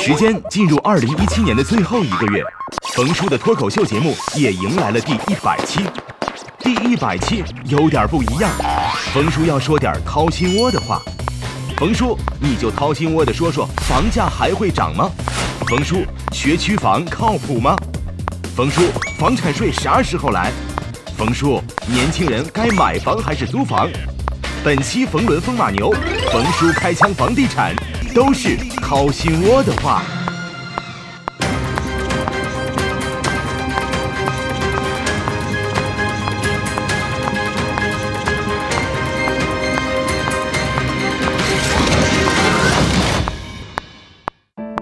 时间进入二零一七年的最后一个月，冯叔的脱口秀节目也迎来了第一百期。第一百期有点不一样，冯叔要说点掏心窝的话。冯叔，你就掏心窝的说说，房价还会涨吗？冯叔，学区房靠谱吗？冯叔，房产税啥时候来？冯叔，年轻人该买房还是租房？本期冯仑风马牛，冯叔开枪房地产，都是掏心窝的话。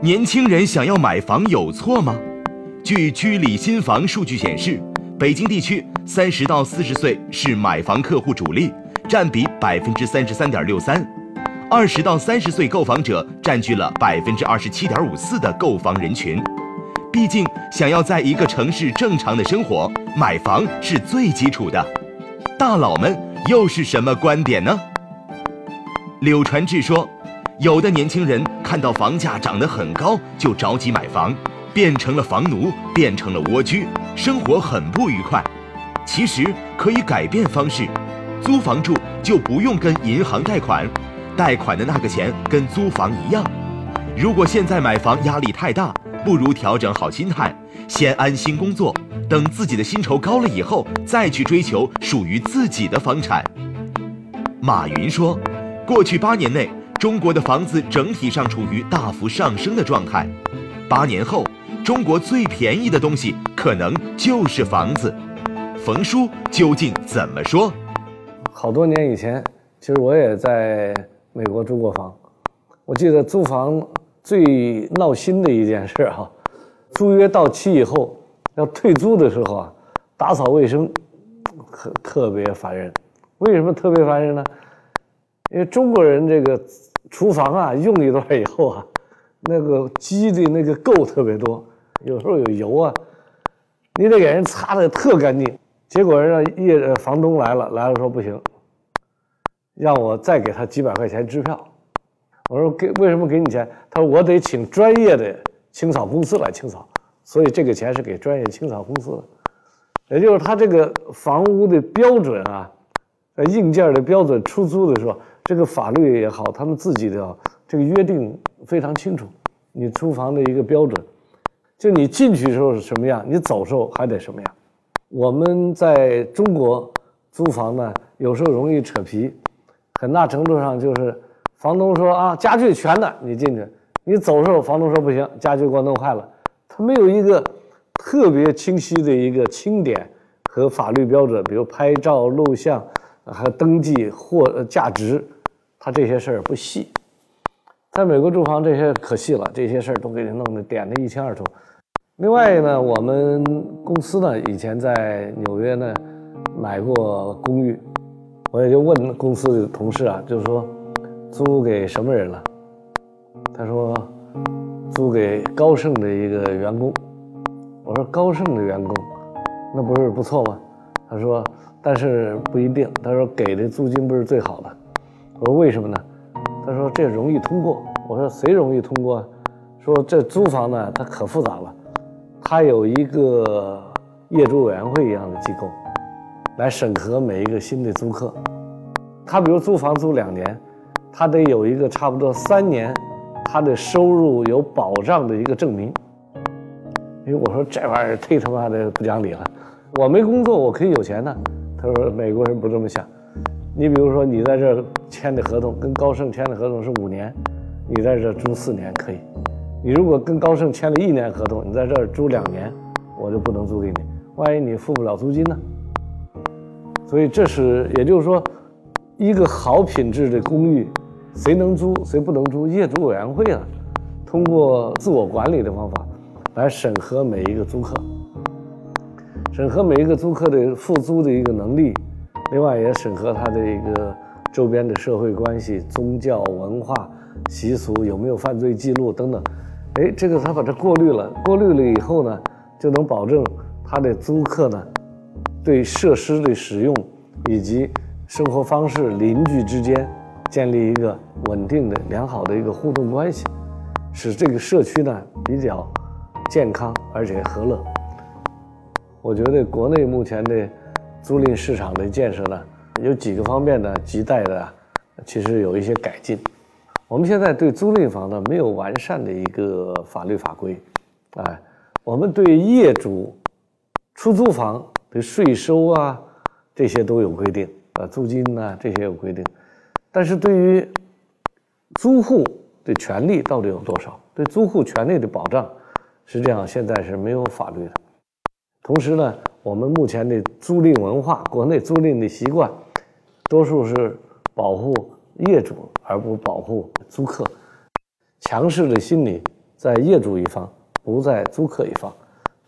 年轻人想要买房有错吗？据居里新房数据显示，北京地区三十到四十岁是买房客户主力。占比百分之三十三点六三，二十到三十岁购房者占据了百分之二十七点五四的购房人群。毕竟，想要在一个城市正常的生活，买房是最基础的。大佬们又是什么观点呢？柳传志说，有的年轻人看到房价涨得很高，就着急买房，变成了房奴，变成了蜗居，生活很不愉快。其实可以改变方式。租房住就不用跟银行贷款，贷款的那个钱跟租房一样。如果现在买房压力太大，不如调整好心态，先安心工作，等自己的薪酬高了以后，再去追求属于自己的房产。马云说，过去八年内，中国的房子整体上处于大幅上升的状态。八年后，中国最便宜的东西可能就是房子。冯叔究竟怎么说？好多年以前，其实我也在美国租过房。我记得租房最闹心的一件事哈，租约到期以后要退租的时候啊，打扫卫生特特别烦人。为什么特别烦人呢？因为中国人这个厨房啊，用一段以后啊，那个积的那个垢特别多，有时候有油啊，你得给人擦的特干净。结果人让业房东来了，来了说不行，让我再给他几百块钱支票。我说给为什么给你钱？他说我得请专业的清扫公司来清扫，所以这个钱是给专业清扫公司的。也就是他这个房屋的标准啊，呃硬件的标准，出租的时候，这个法律也好，他们自己的这个约定非常清楚。你租房的一个标准，就你进去时候是什么样，你走时候还得什么样。我们在中国租房呢，有时候容易扯皮，很大程度上就是房东说啊，家具全的，你进去，你走的时候，房东说不行，家具给我弄坏了，他没有一个特别清晰的一个清点和法律标准，比如拍照、录像，还有登记货价值，他这些事儿不细。在美国住房这些可细了，这些事儿都给你弄得点得一清二楚。另外呢，我们公司呢以前在纽约呢买过公寓，我也就问公司的同事啊，就是说租给什么人了？他说租给高盛的一个员工。我说高盛的员工，那不是不错吗？他说但是不一定。他说给的租金不是最好的。我说为什么呢？他说这容易通过。我说谁容易通过？说这租房呢，它可复杂了。他有一个业主委员会一样的机构，来审核每一个新的租客。他比如租房租两年，他得有一个差不多三年，他的收入有保障的一个证明。因为我说这玩意儿忒他妈的不讲理了，我没工作我可以有钱呢。他说美国人不这么想。你比如说你在这签的合同跟高盛签的合同是五年，你在这租四年可以。你如果跟高盛签了一年合同，你在这儿租两年，我就不能租给你。万一你付不了租金呢？所以这是，也就是说，一个好品质的公寓，谁能租，谁不能租，业主委员会啊，通过自我管理的方法来审核每一个租客，审核每一个租客的付租的一个能力，另外也审核他的一个周边的社会关系、宗教文化习俗有没有犯罪记录等等。哎，这个他把它过滤了，过滤了以后呢，就能保证他的租客呢，对设施的使用以及生活方式、邻居之间建立一个稳定的、良好的一个互动关系。使这个社区呢比较健康而且和乐。我觉得国内目前的租赁市场的建设呢，有几个方面呢亟待的，其实有一些改进。我们现在对租赁房呢没有完善的一个法律法规，哎，我们对业主出租房税收啊这些都有规定，呃，租金呢这些有规定，但是对于租户的权利到底有多少？对租户权利的保障，实际上现在是没有法律的。同时呢，我们目前的租赁文化，国内租赁的习惯，多数是保护业主。而不保护租客，强势的心理在业主一方，不在租客一方，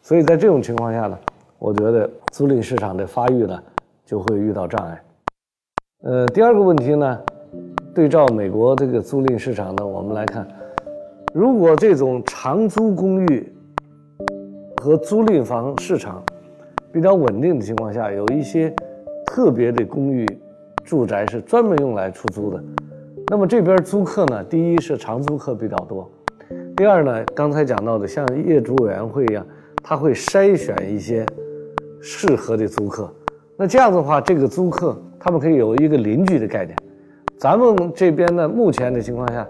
所以在这种情况下呢，我觉得租赁市场的发育呢就会遇到障碍。呃，第二个问题呢，对照美国这个租赁市场呢，我们来看，如果这种长租公寓和租赁房市场比较稳定的情况下，有一些特别的公寓住宅是专门用来出租的。那么这边租客呢，第一是长租客比较多，第二呢，刚才讲到的像业主委员会一样，他会筛选一些适合的租客。那这样的话，这个租客他们可以有一个邻居的概念。咱们这边呢，目前的情况下，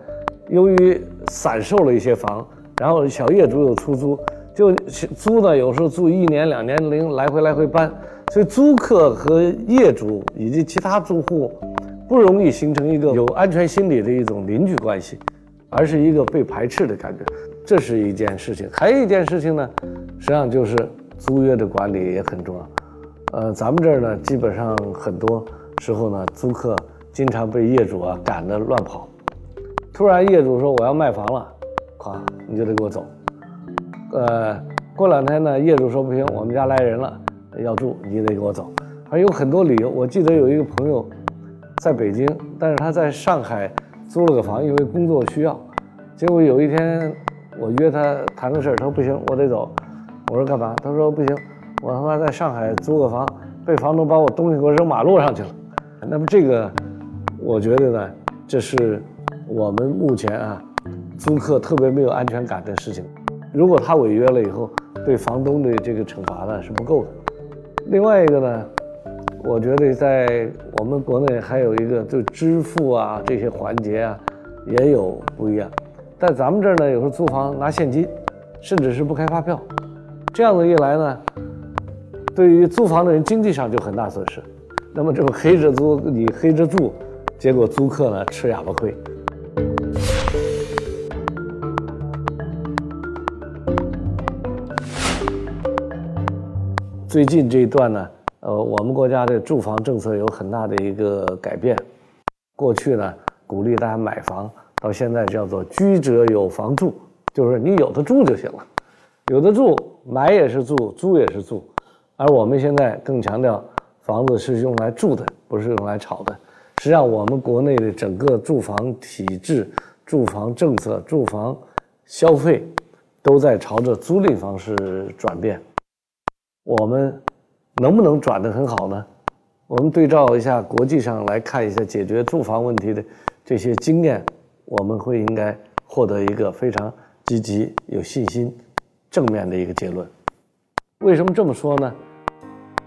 由于散售了一些房，然后小业主有出租，就租呢，有时候租一年两年零来回来回搬，所以租客和业主以及其他住户。不容易形成一个有安全心理的一种邻居关系，而是一个被排斥的感觉，这是一件事情。还有一件事情呢，实际上就是租约的管理也很重要。呃，咱们这儿呢，基本上很多时候呢，租客经常被业主啊赶得乱跑。突然业主说我要卖房了，咵你就得给我走。呃，过两天呢，业主说不行，我们家来人了要住，你得给我走。还有很多理由。我记得有一个朋友。在北京，但是他在上海租了个房，因为工作需要。结果有一天我约他谈个事儿，他说不行，我得走。我说干嘛？他说不行，我他妈在上海租个房，被房东把我东西给我扔马路上去了。那么这个，我觉得呢，这是我们目前啊租客特别没有安全感的事情。如果他违约了以后，对房东的这个惩罚呢是不够的。另外一个呢。我觉得在我们国内还有一个，就支付啊这些环节啊，也有不一样。在咱们这儿呢，有时候租房拿现金，甚至是不开发票，这样子一来呢，对于租房的人经济上就很大损失。那么这种黑着租，你黑着住，结果租客呢吃哑巴亏。最近这一段呢。呃，我们国家的住房政策有很大的一个改变。过去呢，鼓励大家买房，到现在叫做居者有房住，就是你有的住就行了，有的住，买也是住，租也是住。而我们现在更强调，房子是用来住的，不是用来炒的。实际上，我们国内的整个住房体制、住房政策、住房消费，都在朝着租赁方式转变。我们。能不能转得很好呢？我们对照一下国际上来看一下解决住房问题的这些经验，我们会应该获得一个非常积极、有信心、正面的一个结论。为什么这么说呢？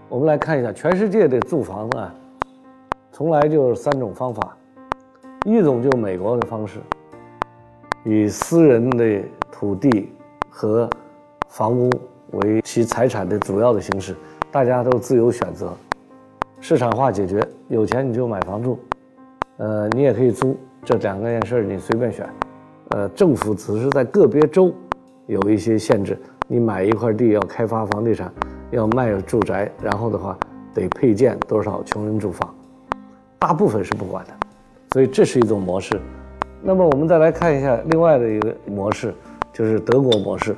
我们来看一下全世界的住房啊，从来就是三种方法，一种就美国的方式，以私人的土地和房屋为其财产的主要的形式。大家都自由选择，市场化解决，有钱你就买房住，呃，你也可以租，这两个件事你随便选，呃，政府只是在个别州有一些限制，你买一块地要开发房地产，要卖住宅，然后的话得配建多少穷人住房，大部分是不管的，所以这是一种模式。那么我们再来看一下另外的一个模式，就是德国模式。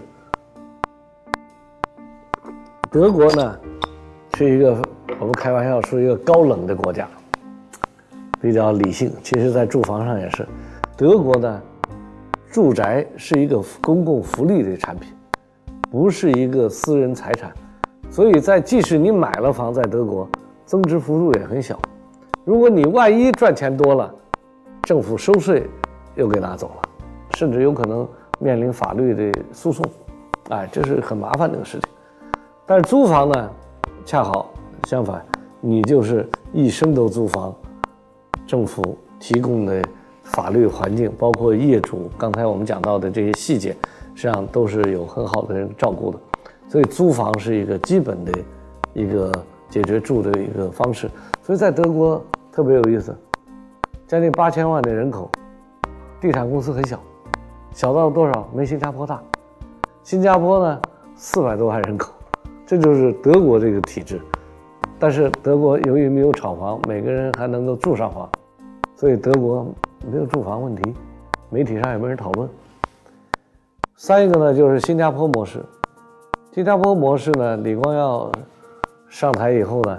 德国呢？是一个我们开玩笑说一个高冷的国家，比较理性。其实，在住房上也是，德国呢，住宅是一个公共福利的产品，不是一个私人财产。所以在即使你买了房在德国，增值幅度也很小。如果你万一赚钱多了，政府收税又给拿走了，甚至有可能面临法律的诉讼，哎，这是很麻烦的一个事情。但是租房呢，恰好相反，你就是一生都租房，政府提供的法律环境，包括业主刚才我们讲到的这些细节，实际上都是有很好的人照顾的。所以租房是一个基本的一个解决住的一个方式。所以在德国特别有意思，将近八千万的人口，地产公司很小，小到多少？没新加坡大。新加坡呢，四百多万人口，这就是德国这个体制。但是德国由于没有炒房，每个人还能够住上房，所以德国没有住房问题，媒体上也没人讨论。三一个呢，就是新加坡模式。新加坡模式呢，李光耀上台以后呢，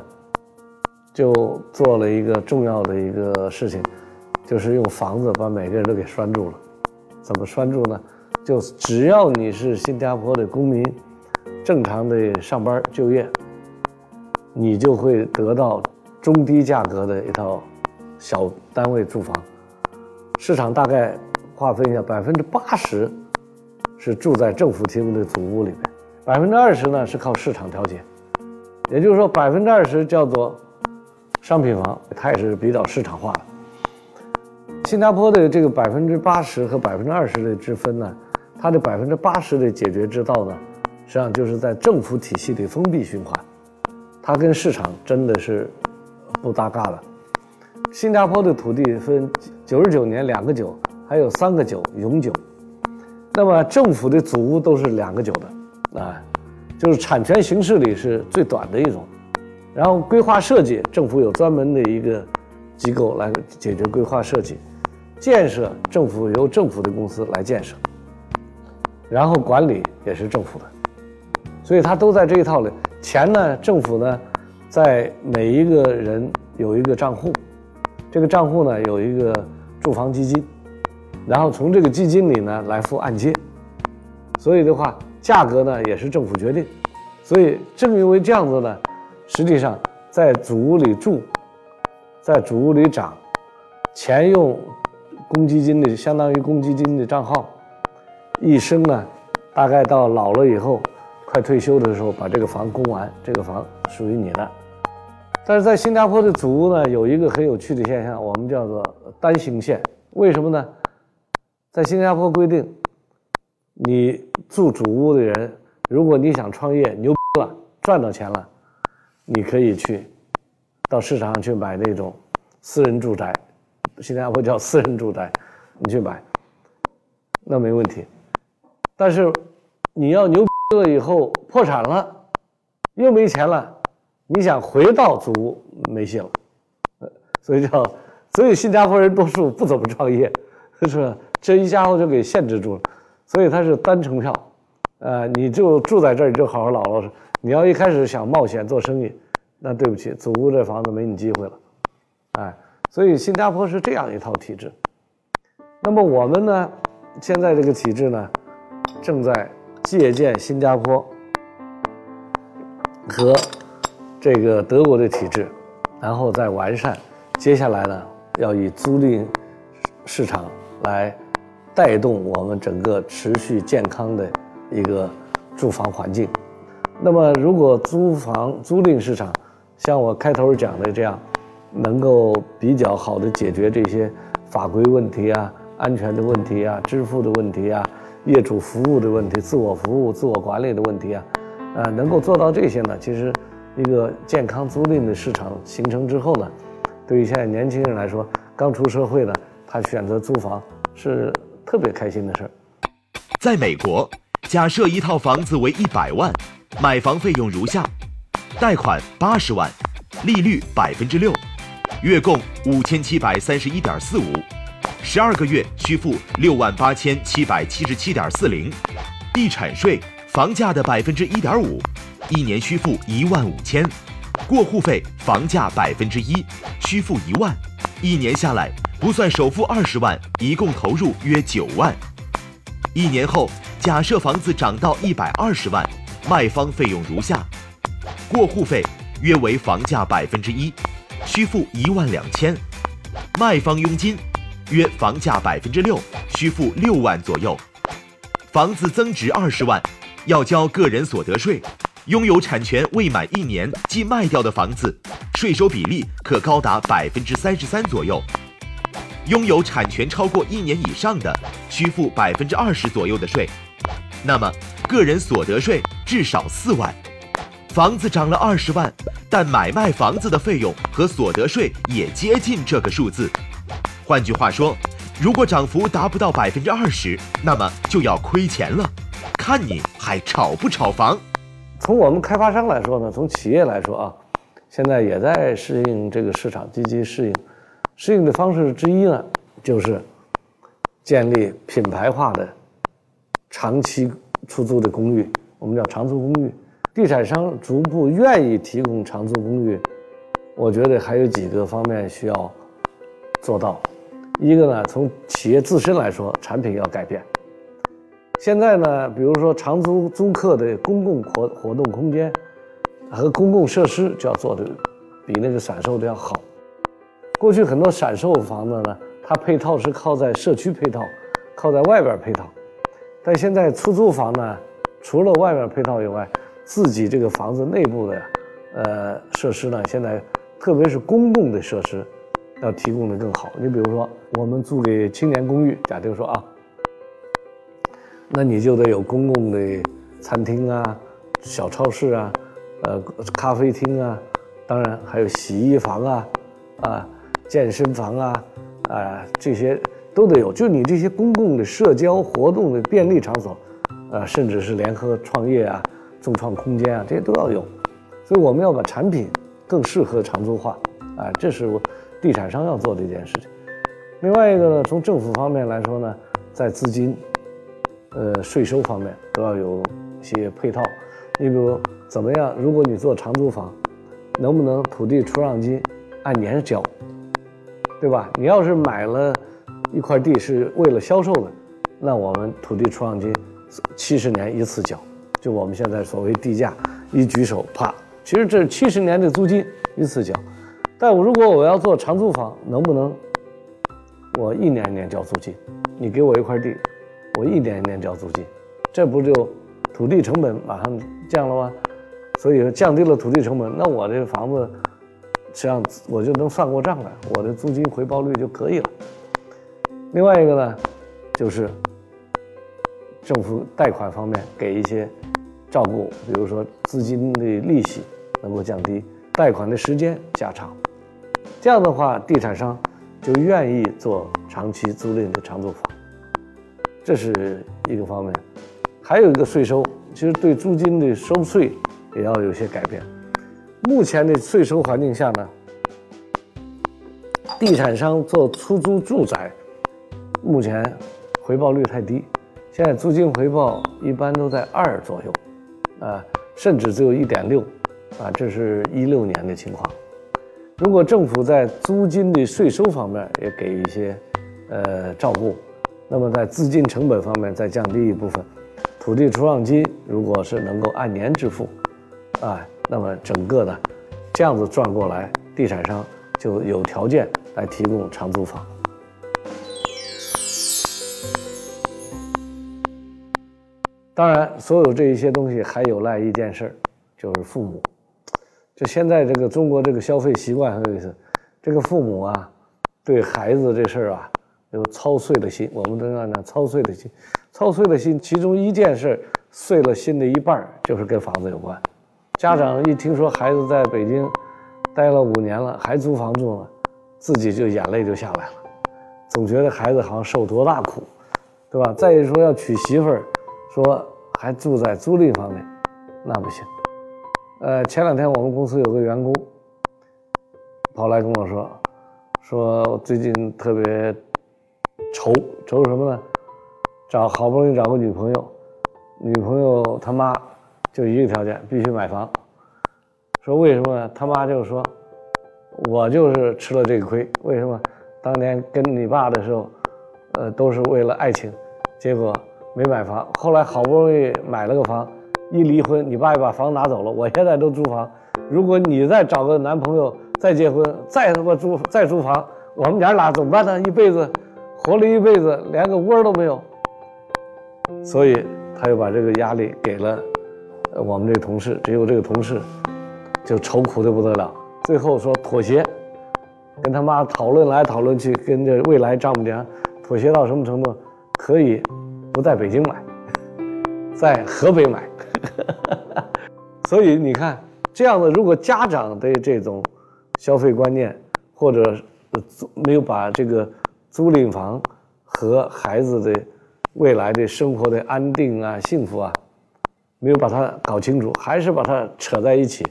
就做了一个重要的一个事情，就是用房子把每个人都给拴住了。怎么拴住呢？就只要你是新加坡的公民，正常的上班就业，你就会得到中低价格的一套小单位住房。市场大概划分一下，百分之八十是住在政府提供的祖屋里面。百分之二十呢是靠市场调节，也就是说百分之二十叫做商品房，它也是比较市场化的。新加坡的这个百分之八十和百分之二十的之分呢，它的百分之八十的解决之道呢，实际上就是在政府体系的封闭循环，它跟市场真的是不搭嘎的。新加坡的土地分九十九年两个九，还有三个九永久，那么政府的祖屋都是两个九的。啊，就是产权形式里是最短的一种，然后规划设计，政府有专门的一个机构来解决规划设计，建设政府由政府的公司来建设，然后管理也是政府的，所以它都在这一套里。钱呢，政府呢，在每一个人有一个账户，这个账户呢有一个住房基金，然后从这个基金里呢来付按揭，所以的话。价格呢也是政府决定，所以正因为这样子呢，实际上在主屋里住，在主屋里长，钱用公积金的相当于公积金的账号，一生呢，大概到老了以后，快退休的时候把这个房供完，这个房属于你的。但是在新加坡的主屋呢，有一个很有趣的现象，我们叫做单行线。为什么呢？在新加坡规定。你住主屋的人，如果你想创业牛逼了，赚到钱了，你可以去到市场上去买那种私人住宅，新加坡叫私人住宅，你去买，那没问题。但是你要牛逼了以后破产了，又没钱了，你想回到祖屋没戏了。呃所以叫，所以新加坡人多数不怎么创业，是吧？这一家伙就给限制住了。所以它是单程票，呃，你就住在这儿，你就好好老老实。你要一开始想冒险做生意，那对不起，祖屋这房子没你机会了，哎。所以新加坡是这样一套体制。那么我们呢，现在这个体制呢，正在借鉴新加坡和这个德国的体制，然后再完善。接下来呢，要以租赁市场来。带动我们整个持续健康的一个住房环境。那么，如果租房租赁市场像我开头讲的这样，能够比较好的解决这些法规问题啊、安全的问题啊、支付的问题啊、业主服务的问题、自我服务、自我管理的问题啊，呃，能够做到这些呢，其实一个健康租赁的市场形成之后呢，对于现在年轻人来说，刚出社会的他选择租房是。特别开心的事儿，在美国，假设一套房子为一百万，买房费用如下：贷款八十万，利率百分之六，月供五千七百三十一点四五，十二个月需付六万八千七百七十七点四零，地产税房价的百分之一点五，一年需付一万五千，过户费房价百分之一，需付一万，一年下来。不算首付二十万，一共投入约九万。一年后，假设房子涨到一百二十万，卖方费用如下：过户费约为房价百分之一，需付一万两千；卖方佣金约房价百分之六，需付六万左右。房子增值二十万，要交个人所得税；拥有产权未满一年即卖掉的房子，税收比例可高达百分之三十三左右；拥有产权超过一年以上的，需付百分之二十左右的税。那么，个人所得税至少四万。房子涨了二十万，但买卖房子的费用和所得税也接近这个数字。换句话说，如果涨幅达不到百分之二十，那么就要亏钱了。看你还炒不炒房？从我们开发商来说呢，从企业来说啊，现在也在适应这个市场，积极适应。适应的方式之一呢，就是建立品牌化的长期出租的公寓，我们叫长租公寓。地产商逐步愿意提供长租公寓，我觉得还有几个方面需要做到。一个呢，从企业自身来说，产品要改变。现在呢，比如说长租租客的公共活活动空间和公共设施就要做的比那个散售的要好。过去很多散售房子呢，它配套是靠在社区配套，靠在外边配套，但现在出租房呢，除了外面配套以外，自己这个房子内部的，呃，设施呢，现在特别是公共的设施，要提供的更好。你比如说，我们租给青年公寓，假定说啊，那你就得有公共的餐厅啊、小超市啊、呃咖啡厅啊，当然还有洗衣房啊、啊健身房啊、啊这些都得有。就你这些公共的社交活动的便利场所，啊，甚至是联合创业啊。众创空间啊，这些都要有，所以我们要把产品更适合长租化，啊，这是我地产商要做的一件事情。另外一个呢，从政府方面来说呢，在资金、呃税收方面都要有一些配套。你比如怎么样？如果你做长租房，能不能土地出让金按年交，对吧？你要是买了一块地是为了销售的，那我们土地出让金七十年一次交。就我们现在所谓地价，一举手啪，其实这是七十年的租金一次交。但我如果我要做长租房，能不能我一年一年交租金？你给我一块地，我一年一年交租金，这不就土地成本马上降了吗？所以说降低了土地成本，那我这房子实际上我就能算过账来，我的租金回报率就可以了。另外一个呢，就是政府贷款方面给一些。照顾，比如说资金的利息能够降低，贷款的时间加长，这样的话，地产商就愿意做长期租赁的长租房，这是一个方面。还有一个税收，其实对租金的收税也要有些改变。目前的税收环境下呢，地产商做出租住宅，目前回报率太低，现在租金回报一般都在二左右。啊，甚至只有一点六，啊，这是一六年的情况。如果政府在租金的税收方面也给一些呃照顾，那么在资金成本方面再降低一部分，土地出让金如果是能够按年支付，啊，那么整个的这样子转过来，地产商就有条件来提供长租房。当然，所有这一些东西还有赖一件事儿，就是父母。就现在这个中国这个消费习惯很有意思，这个父母啊，对孩子这事儿啊，有操碎了心。我们都要讲操碎了心，操碎了心。其中一件事碎了心的一半，就是跟房子有关。家长一听说孩子在北京待了五年了，还租房住呢，自己就眼泪就下来了，总觉得孩子好像受多大苦，对吧？再一说要娶媳妇儿。说还住在租赁房里，那不行。呃，前两天我们公司有个员工跑来跟我说，说最近特别愁，愁什么呢？找好不容易找个女朋友，女朋友他妈就一个条件，必须买房。说为什么呢？他妈就说，我就是吃了这个亏。为什么？当年跟你爸的时候，呃，都是为了爱情，结果。没买房，后来好不容易买了个房，一离婚，你爸又把房拿走了。我现在都租房，如果你再找个男朋友，再结婚，再他妈租再租房，我们娘俩怎么办呢？一辈子活了一辈子，连个窝都没有。所以他又把这个压力给了我们这个同事，只有这个同事就愁苦的不得了。最后说妥协，跟他妈讨论来讨论去，跟这未来丈母娘妥协到什么程度？可以不在北京买，在河北买。所以你看，这样的如果家长的这种消费观念，或者没有把这个租赁房和孩子的未来的生活的安定啊、幸福啊，没有把它搞清楚，还是把它扯在一起，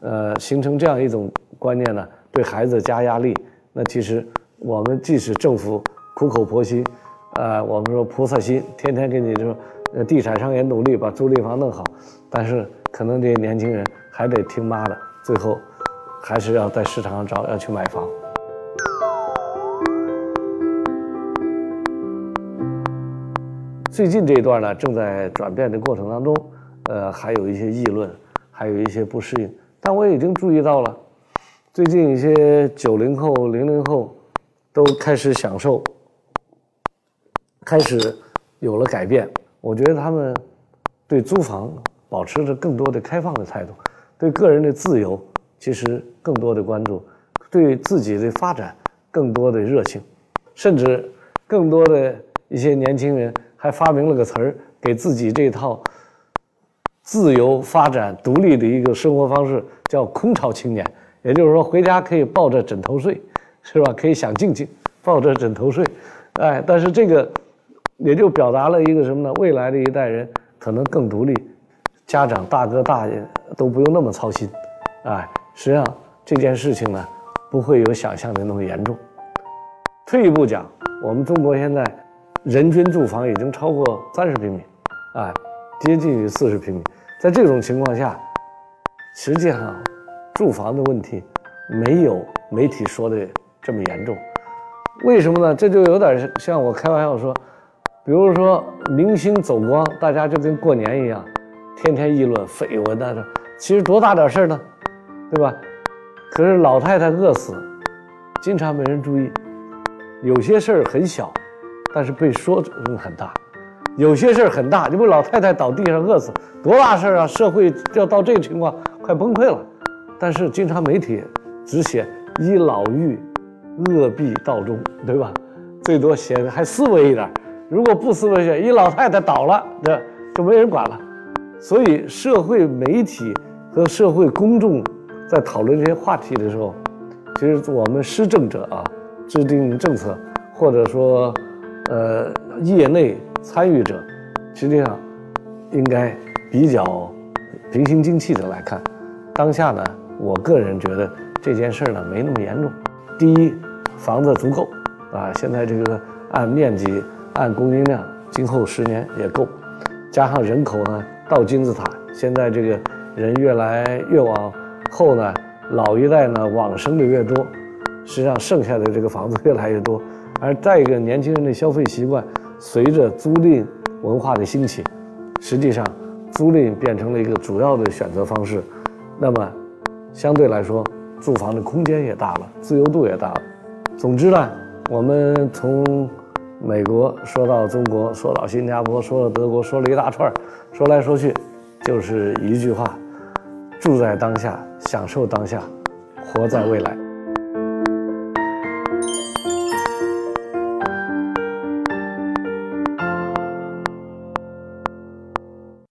呃，形成这样一种观念呢，对孩子加压力。那其实我们即使政府苦口婆心，呃，我们说菩萨心，天天给你说，地产商也努力把租赁房弄好，但是。可能这些年轻人还得听妈的，最后还是要在市场上找，要去买房。最近这一段呢，正在转变的过程当中，呃，还有一些议论，还有一些不适应。但我已经注意到了，最近一些九零后、零零后都开始享受，开始有了改变。我觉得他们对租房。保持着更多的开放的态度，对个人的自由其实更多的关注，对自己的发展更多的热情，甚至更多的一些年轻人还发明了个词儿，给自己这套自由发展、独立的一个生活方式，叫“空巢青年”。也就是说，回家可以抱着枕头睡，是吧？可以想静静抱着枕头睡，哎，但是这个也就表达了一个什么呢？未来的一代人可能更独立。家长大哥大爷都不用那么操心，哎，实际上这件事情呢，不会有想象的那么严重。退一步讲，我们中国现在人均住房已经超过三十平米，哎，接近于四十平米。在这种情况下，实际上住房的问题没有媒体说的这么严重。为什么呢？这就有点像我开玩笑说，比如说明星走光，大家就跟过年一样。天天议论绯闻那其实多大点事儿呢，对吧？可是老太太饿死，经常没人注意。有些事儿很小，但是被说成很大；有些事儿很大，你不老太太倒地上饿死，多大事儿啊！社会要到这个情况，快崩溃了。但是经常媒体只写一老妪饿毙道中，对吧？最多写的还思维一点。如果不思维些，一老太太倒了，这就没人管了。所以，社会媒体和社会公众在讨论这些话题的时候，其实我们施政者啊，制定政策，或者说，呃，业内参与者，实际上应该比较平心静气的来看。当下呢，我个人觉得这件事呢没那么严重。第一，房子足够啊，现在这个按面积、按供应量，今后十年也够，加上人口呢。到金字塔，现在这个人越来越往后呢，老一代呢往生的越多，实际上剩下的这个房子越来越多。而再一个，年轻人的消费习惯随着租赁文化的兴起，实际上租赁变成了一个主要的选择方式。那么，相对来说，住房的空间也大了，自由度也大了。总之呢，我们从。美国说到中国，说到新加坡，说到德国，说了一大串说来说去，就是一句话：住在当下，享受当下，活在未来。